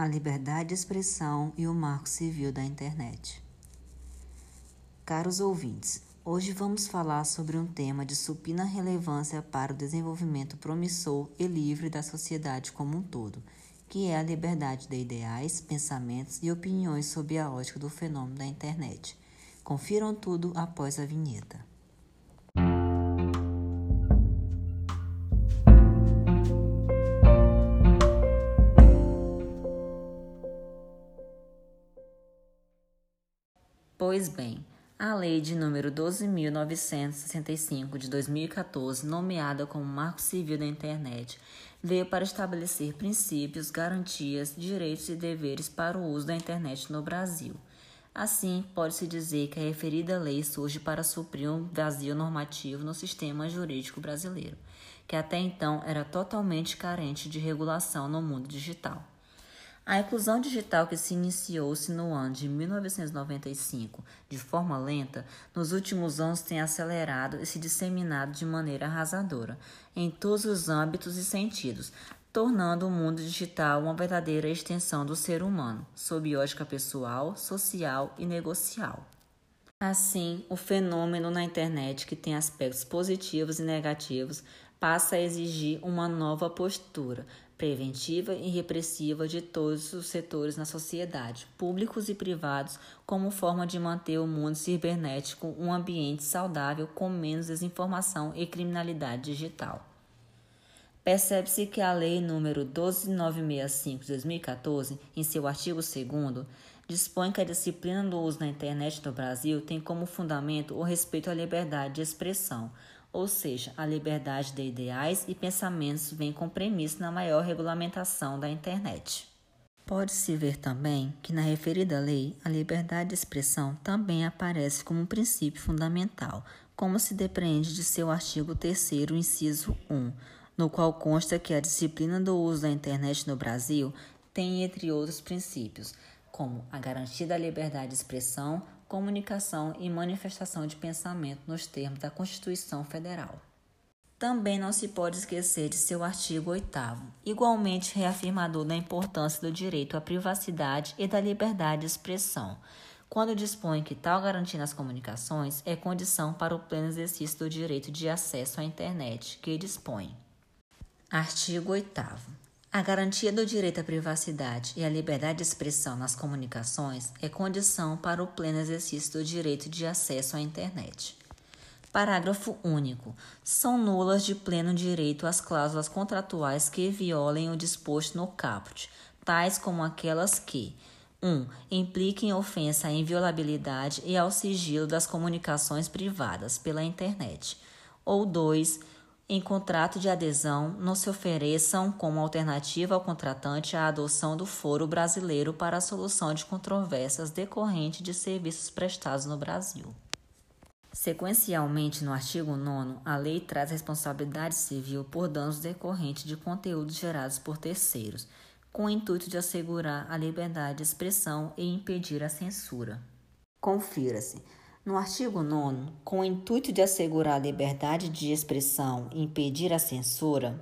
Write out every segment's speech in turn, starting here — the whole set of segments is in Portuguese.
a liberdade de expressão e o marco civil da internet. Caros ouvintes, hoje vamos falar sobre um tema de supina relevância para o desenvolvimento promissor e livre da sociedade como um todo, que é a liberdade de ideais, pensamentos e opiniões sob a ótica do fenômeno da internet. Confiram tudo após a vinheta. Pois bem, a Lei de número 12.965 de 2014, nomeada como Marco Civil da Internet, veio para estabelecer princípios, garantias, direitos e deveres para o uso da internet no Brasil. Assim, pode-se dizer que a referida lei surge para suprir um vazio normativo no sistema jurídico brasileiro, que até então era totalmente carente de regulação no mundo digital. A inclusão digital que se iniciou-se no ano de 1995 de forma lenta, nos últimos anos tem acelerado e se disseminado de maneira arrasadora em todos os âmbitos e sentidos, tornando o mundo digital uma verdadeira extensão do ser humano, sob ótica pessoal, social e negocial. Assim, o fenômeno na internet, que tem aspectos positivos e negativos, passa a exigir uma nova postura, preventiva e repressiva de todos os setores na sociedade, públicos e privados, como forma de manter o mundo cibernético um ambiente saudável com menos desinformação e criminalidade digital. Percebe-se que a Lei nº 12965 de 2014, em seu artigo 2 dispõe que a disciplina do uso da internet no Brasil tem como fundamento o respeito à liberdade de expressão, ou seja, a liberdade de ideais e pensamentos vem com premissa na maior regulamentação da internet. Pode-se ver também que na referida lei a liberdade de expressão também aparece como um princípio fundamental, como se depreende de seu artigo 3 inciso 1, no qual consta que a disciplina do uso da internet no Brasil tem, entre outros princípios, como a garantia da liberdade de expressão, comunicação e manifestação de pensamento nos termos da Constituição Federal. Também não se pode esquecer de seu artigo 8, igualmente reafirmador da importância do direito à privacidade e da liberdade de expressão, quando dispõe que tal garantia nas comunicações é condição para o pleno exercício do direito de acesso à internet, que dispõe. Artigo 8. A garantia do direito à privacidade e à liberdade de expressão nas comunicações é condição para o pleno exercício do direito de acesso à internet. Parágrafo único. São nulas de pleno direito as cláusulas contratuais que violem o disposto no caput, tais como aquelas que 1. Um, impliquem ofensa à inviolabilidade e ao sigilo das comunicações privadas pela internet. Ou 2 em contrato de adesão não se ofereçam como alternativa ao contratante a adoção do foro brasileiro para a solução de controvérsias decorrentes de serviços prestados no Brasil. Sequencialmente, no artigo 9, a lei traz responsabilidade civil por danos decorrentes de conteúdos gerados por terceiros, com o intuito de assegurar a liberdade de expressão e impedir a censura. Confira-se. No artigo 9, com o intuito de assegurar a liberdade de expressão e impedir a censura,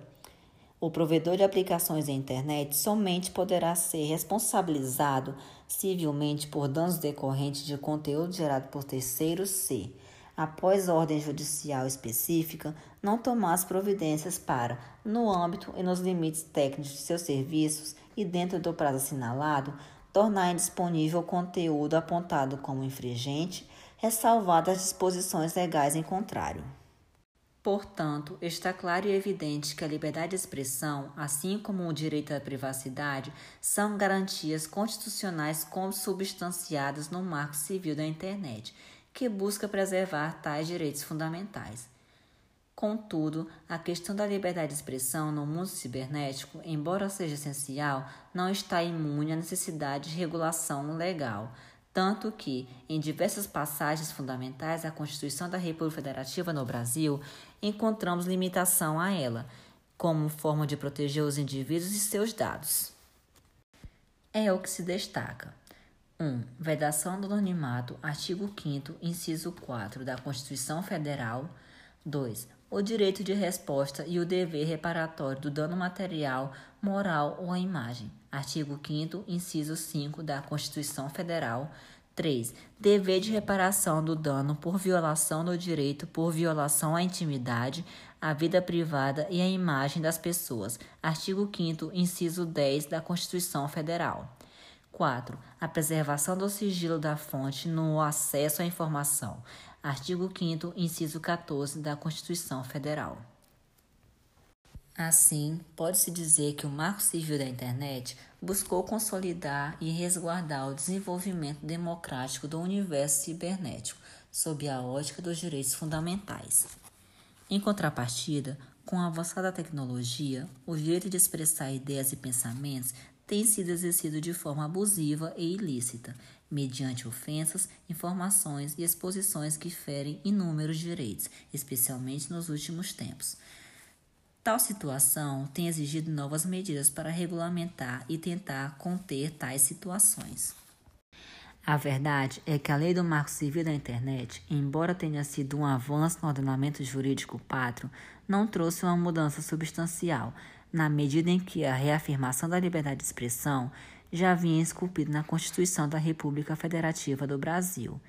o provedor de aplicações da internet somente poderá ser responsabilizado civilmente por danos decorrentes de conteúdo gerado por terceiros se, após ordem judicial específica, não tomar as providências para, no âmbito e nos limites técnicos de seus serviços e dentro do prazo assinalado, tornar indisponível o conteúdo apontado como infringente ressalvadas as disposições legais em contrário. Portanto, está claro e evidente que a liberdade de expressão, assim como o direito à privacidade, são garantias constitucionais consubstanciadas no Marco Civil da Internet, que busca preservar tais direitos fundamentais. Contudo, a questão da liberdade de expressão no mundo cibernético, embora seja essencial, não está imune à necessidade de regulação legal tanto que, em diversas passagens fundamentais da Constituição da República Federativa no Brasil, encontramos limitação a ela, como forma de proteger os indivíduos e seus dados. É o que se destaca. 1. Um, vedação do anonimato, artigo 5 inciso 4 da Constituição Federal. 2. O direito de resposta e o dever reparatório do dano material, moral ou à imagem. Artigo 5 inciso 5 da Constituição Federal. 3. Dever de reparação do dano por violação do direito por violação à intimidade, à vida privada e à imagem das pessoas. Artigo 5 inciso 10 da Constituição Federal. 4. A preservação do sigilo da fonte no acesso à informação. Artigo 5 inciso 14 da Constituição Federal. Assim, pode-se dizer que o Marco Civil da Internet buscou consolidar e resguardar o desenvolvimento democrático do universo cibernético, sob a ótica dos direitos fundamentais. Em contrapartida, com a avançada tecnologia, o direito de expressar ideias e pensamentos tem sido exercido de forma abusiva e ilícita, mediante ofensas, informações e exposições que ferem inúmeros direitos, especialmente nos últimos tempos. Tal situação tem exigido novas medidas para regulamentar e tentar conter tais situações. A verdade é que a Lei do Marco Civil da Internet, embora tenha sido um avanço no ordenamento jurídico pátrio, não trouxe uma mudança substancial, na medida em que a reafirmação da liberdade de expressão já vinha esculpida na Constituição da República Federativa do Brasil,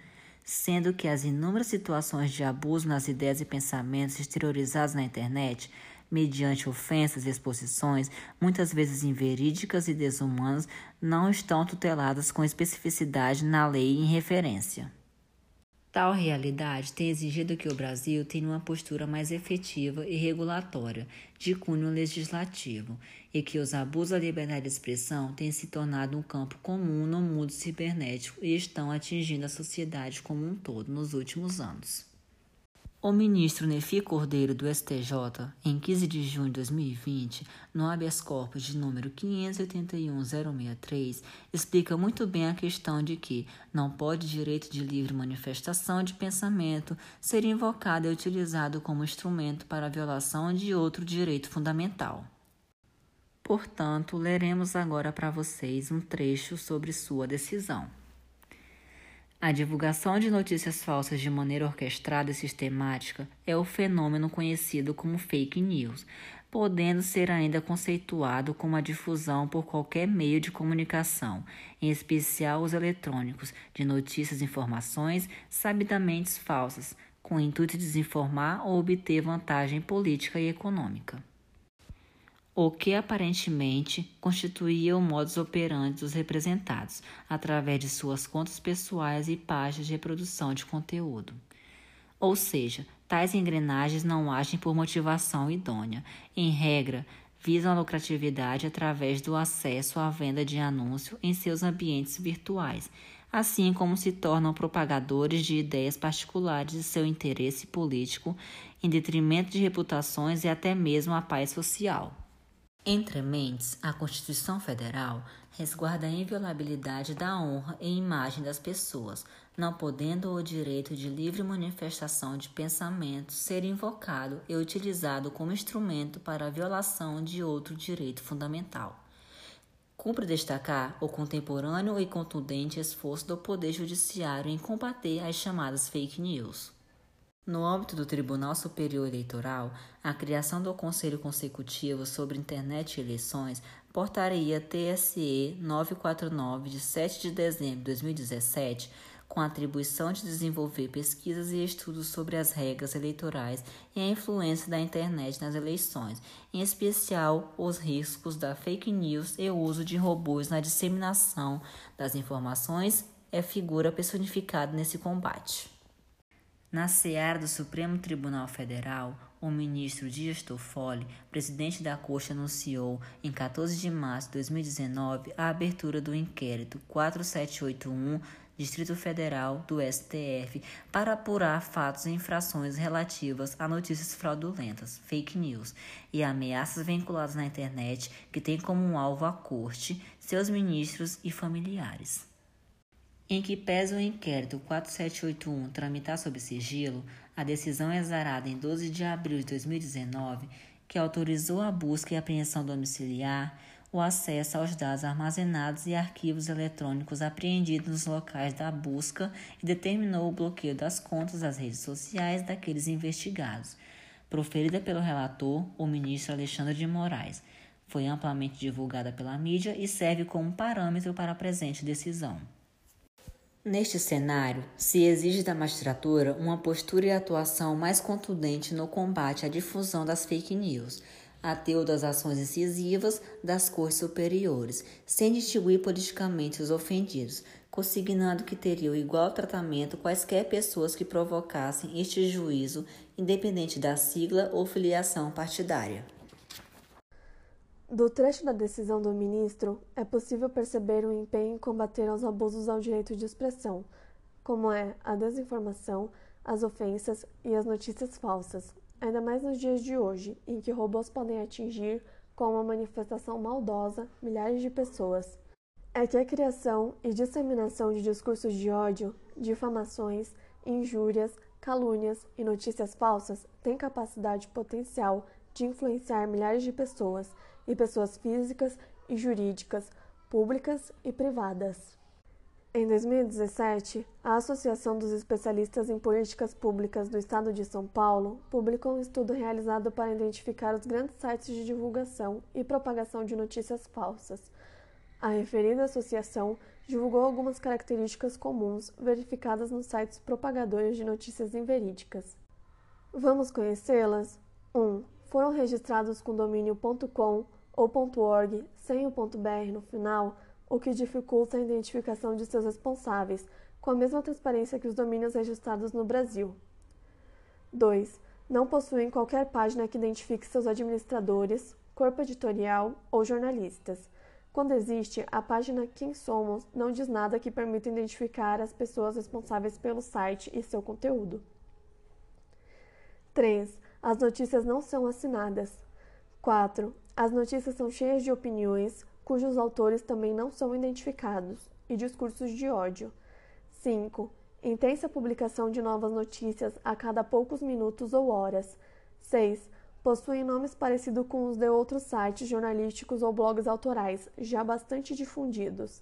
sendo que as inúmeras situações de abuso nas ideias e pensamentos exteriorizados na internet mediante ofensas e exposições, muitas vezes inverídicas e desumanas, não estão tuteladas com especificidade na lei em referência. Tal realidade tem exigido que o Brasil tenha uma postura mais efetiva e regulatória, de cunho legislativo, e que os abusos à liberdade de expressão tenham se tornado um campo comum no mundo cibernético e estão atingindo a sociedade como um todo nos últimos anos. O ministro Nefi Cordeiro do STJ, em 15 de junho de 2020, no habeas corpus de número 581063, explica muito bem a questão de que não pode direito de livre manifestação de pensamento ser invocado e utilizado como instrumento para a violação de outro direito fundamental. Portanto, leremos agora para vocês um trecho sobre sua decisão. A divulgação de notícias falsas de maneira orquestrada e sistemática é o fenômeno conhecido como fake news, podendo ser ainda conceituado como a difusão por qualquer meio de comunicação, em especial os eletrônicos, de notícias e informações sabidamente falsas, com o intuito de desinformar ou obter vantagem política e econômica o que aparentemente constituía o modus operandi dos representados, através de suas contas pessoais e páginas de reprodução de conteúdo. Ou seja, tais engrenagens não agem por motivação idônea. Em regra, visam a lucratividade através do acesso à venda de anúncio em seus ambientes virtuais, assim como se tornam propagadores de ideias particulares de seu interesse político, em detrimento de reputações e até mesmo a paz social. Entre mentes, a Constituição Federal resguarda a inviolabilidade da honra e imagem das pessoas, não podendo o direito de livre manifestação de pensamento ser invocado e utilizado como instrumento para a violação de outro direito fundamental. Cumpre destacar o contemporâneo e contundente esforço do Poder Judiciário em combater as chamadas fake news. No âmbito do Tribunal Superior Eleitoral, a criação do Conselho Consecutivo sobre Internet e Eleições, portaria TSE 949 de 7 de dezembro de 2017, com a atribuição de desenvolver pesquisas e estudos sobre as regras eleitorais e a influência da internet nas eleições, em especial os riscos da fake news e o uso de robôs na disseminação das informações, é figura personificada nesse combate. Na seara do Supremo Tribunal Federal, o ministro Dias Toffoli, presidente da Corte, anunciou em 14 de março de 2019 a abertura do inquérito 4781 Distrito Federal do STF para apurar fatos e infrações relativas a notícias fraudulentas, fake news e ameaças vinculadas na internet que tem como alvo a corte, seus ministros e familiares em que pesa o inquérito 4781 tramitar sob sigilo, a decisão exarada em 12 de abril de 2019, que autorizou a busca e apreensão domiciliar, o acesso aos dados armazenados e arquivos eletrônicos apreendidos nos locais da busca e determinou o bloqueio das contas das redes sociais daqueles investigados, proferida pelo relator, o ministro Alexandre de Moraes Foi amplamente divulgada pela mídia e serve como parâmetro para a presente decisão. Neste cenário, se exige da magistratura uma postura e atuação mais contundente no combate à difusão das fake news, ateu das ações incisivas das cores superiores, sem distinguir politicamente os ofendidos, consignando que teriam igual tratamento quaisquer pessoas que provocassem este juízo, independente da sigla ou filiação partidária. Do trecho da decisão do ministro, é possível perceber o empenho em combater os abusos ao direito de expressão, como é a desinformação, as ofensas e as notícias falsas, ainda mais nos dias de hoje, em que robôs podem atingir, com uma manifestação maldosa, milhares de pessoas. É que a criação e disseminação de discursos de ódio, difamações, injúrias, calúnias e notícias falsas tem capacidade potencial de influenciar milhares de pessoas e pessoas físicas e jurídicas, públicas e privadas. Em 2017, a Associação dos Especialistas em Políticas Públicas do Estado de São Paulo publicou um estudo realizado para identificar os grandes sites de divulgação e propagação de notícias falsas. A referida associação divulgou algumas características comuns verificadas nos sites propagadores de notícias inverídicas. Vamos conhecê-las? 1. Um, foram registrados com domínio .com ou .org sem o .br no final, o que dificulta a identificação de seus responsáveis, com a mesma transparência que os domínios registrados no Brasil. 2. Não possuem qualquer página que identifique seus administradores, corpo editorial ou jornalistas. Quando existe, a página Quem Somos não diz nada que permita identificar as pessoas responsáveis pelo site e seu conteúdo. 3. As notícias não são assinadas. 4. As notícias são cheias de opiniões, cujos autores também não são identificados, e discursos de ódio. 5. Intensa publicação de novas notícias a cada poucos minutos ou horas. 6. Possuem nomes parecidos com os de outros sites jornalísticos ou blogs autorais, já bastante difundidos.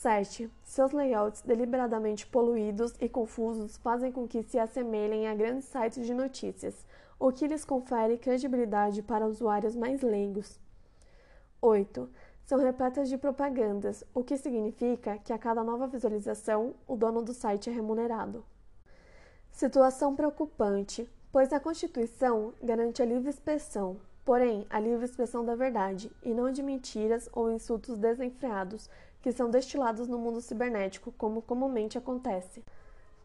7. Seus layouts deliberadamente poluídos e confusos fazem com que se assemelhem a grandes sites de notícias, o que lhes confere credibilidade para usuários mais leigos. 8. São repletas de propagandas, o que significa que a cada nova visualização, o dono do site é remunerado. Situação preocupante, pois a Constituição garante a livre expressão, porém a livre expressão da verdade, e não de mentiras ou insultos desenfreados que são destilados no mundo cibernético, como comumente acontece.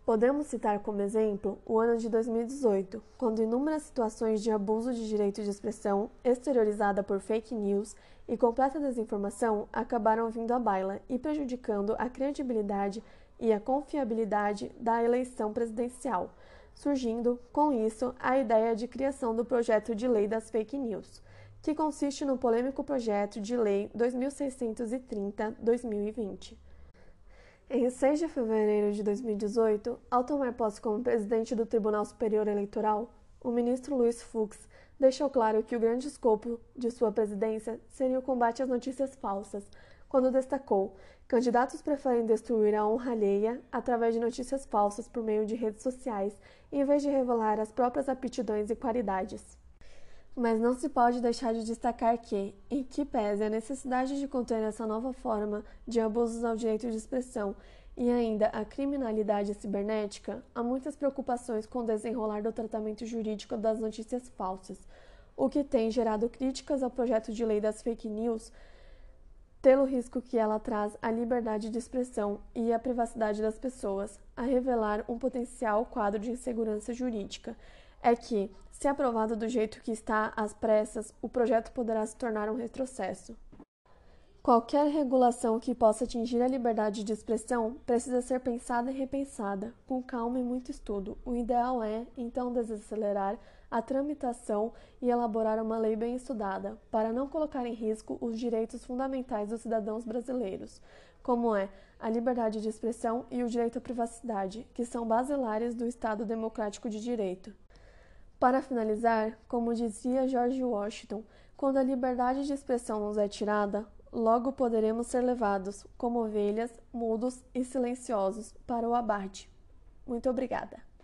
Podemos citar como exemplo o ano de 2018, quando inúmeras situações de abuso de direito de expressão, exteriorizada por fake news e completa desinformação acabaram vindo à baila e prejudicando a credibilidade e a confiabilidade da eleição presidencial, surgindo, com isso, a ideia de criação do projeto de lei das fake news, que consiste no polêmico projeto de lei 2630-2020. Em 6 de fevereiro de 2018, ao tomar posse como presidente do Tribunal Superior Eleitoral, o ministro Luiz Fux deixou claro que o grande escopo de sua presidência seria o combate às notícias falsas, quando destacou: candidatos preferem destruir a honra alheia através de notícias falsas por meio de redes sociais, em vez de revelar as próprias aptidões e qualidades. Mas não se pode deixar de destacar que, em que pese a necessidade de conter essa nova forma de abusos ao direito de expressão e ainda a criminalidade cibernética, há muitas preocupações com o desenrolar do tratamento jurídico das notícias falsas, o que tem gerado críticas ao projeto de lei das fake news, pelo risco que ela traz à liberdade de expressão e à privacidade das pessoas, a revelar um potencial quadro de insegurança jurídica é que, se aprovado do jeito que está às pressas, o projeto poderá se tornar um retrocesso. Qualquer regulação que possa atingir a liberdade de expressão precisa ser pensada e repensada, com calma e muito estudo. O ideal é, então, desacelerar a tramitação e elaborar uma lei bem estudada, para não colocar em risco os direitos fundamentais dos cidadãos brasileiros, como é a liberdade de expressão e o direito à privacidade, que são basilares do Estado democrático de direito. Para finalizar, como dizia George Washington, quando a liberdade de expressão nos é tirada, logo poderemos ser levados, como ovelhas, mudos e silenciosos, para o abate. Muito obrigada.